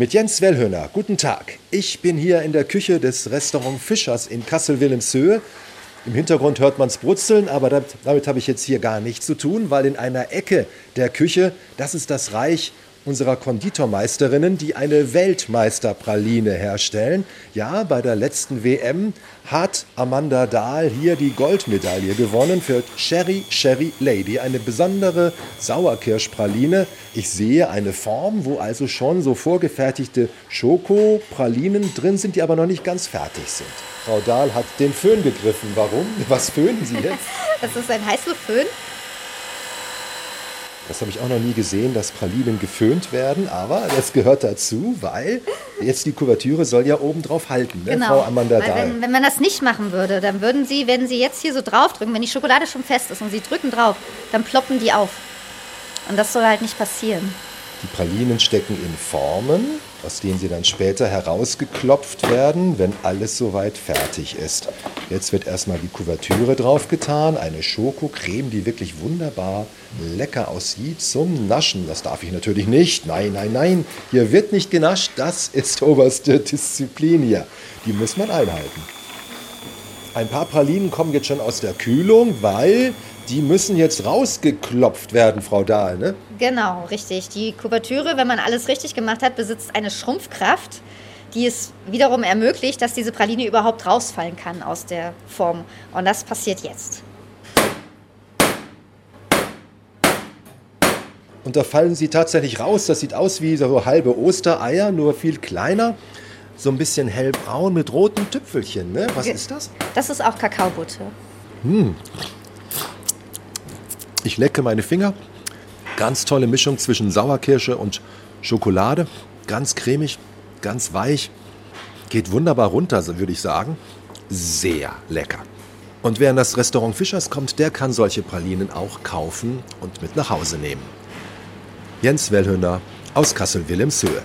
mit Jens Wellhöhner. Guten Tag. Ich bin hier in der Küche des Restaurant Fischers in Kassel-Wilhelmshöhe. Im Hintergrund hört man es brutzeln, aber damit, damit habe ich jetzt hier gar nichts zu tun, weil in einer Ecke der Küche, das ist das Reich unserer Konditormeisterinnen, die eine Weltmeisterpraline herstellen. Ja, bei der letzten WM hat Amanda Dahl hier die Goldmedaille gewonnen für Cherry Cherry Lady, eine besondere Sauerkirschpraline. Ich sehe eine Form, wo also schon so vorgefertigte Schokopralinen drin sind, die aber noch nicht ganz fertig sind. Frau Dahl hat den Föhn gegriffen. Warum? Was föhnen Sie jetzt? Das ist ein Heißluftföhn. Das habe ich auch noch nie gesehen, dass Pralinen geföhnt werden, aber das gehört dazu, weil jetzt die Kuvertüre soll ja oben drauf halten, ne? Genau. Frau Amanda Weil wenn, wenn man das nicht machen würde, dann würden sie, wenn sie jetzt hier so draufdrücken, wenn die Schokolade schon fest ist und sie drücken drauf, dann ploppen die auf. Und das soll halt nicht passieren. Die Pralinen stecken in Formen, aus denen sie dann später herausgeklopft werden, wenn alles soweit fertig ist. Jetzt wird erstmal die Kuvertüre draufgetan, eine Schokocreme, die wirklich wunderbar lecker aussieht zum Naschen. Das darf ich natürlich nicht. Nein, nein, nein, hier wird nicht genascht. Das ist oberste Disziplin hier. Die muss man einhalten. Ein paar Pralinen kommen jetzt schon aus der Kühlung, weil die müssen jetzt rausgeklopft werden, Frau Dahl. Ne? Genau, richtig. Die Kuvertüre, wenn man alles richtig gemacht hat, besitzt eine Schrumpfkraft, die es wiederum ermöglicht, dass diese Praline überhaupt rausfallen kann aus der Form. Und das passiert jetzt. Und da fallen sie tatsächlich raus. Das sieht aus wie so halbe Ostereier, nur viel kleiner. So ein bisschen hellbraun mit roten Tüpfelchen. Ne? Was ist das? Das ist auch Kakaobutter. Ich lecke meine Finger. Ganz tolle Mischung zwischen Sauerkirsche und Schokolade. Ganz cremig, ganz weich. Geht wunderbar runter, würde ich sagen. Sehr lecker. Und wer in das Restaurant Fischers kommt, der kann solche Pralinen auch kaufen und mit nach Hause nehmen. Jens Wellhöhner aus Kassel-Wilhelmshöhe.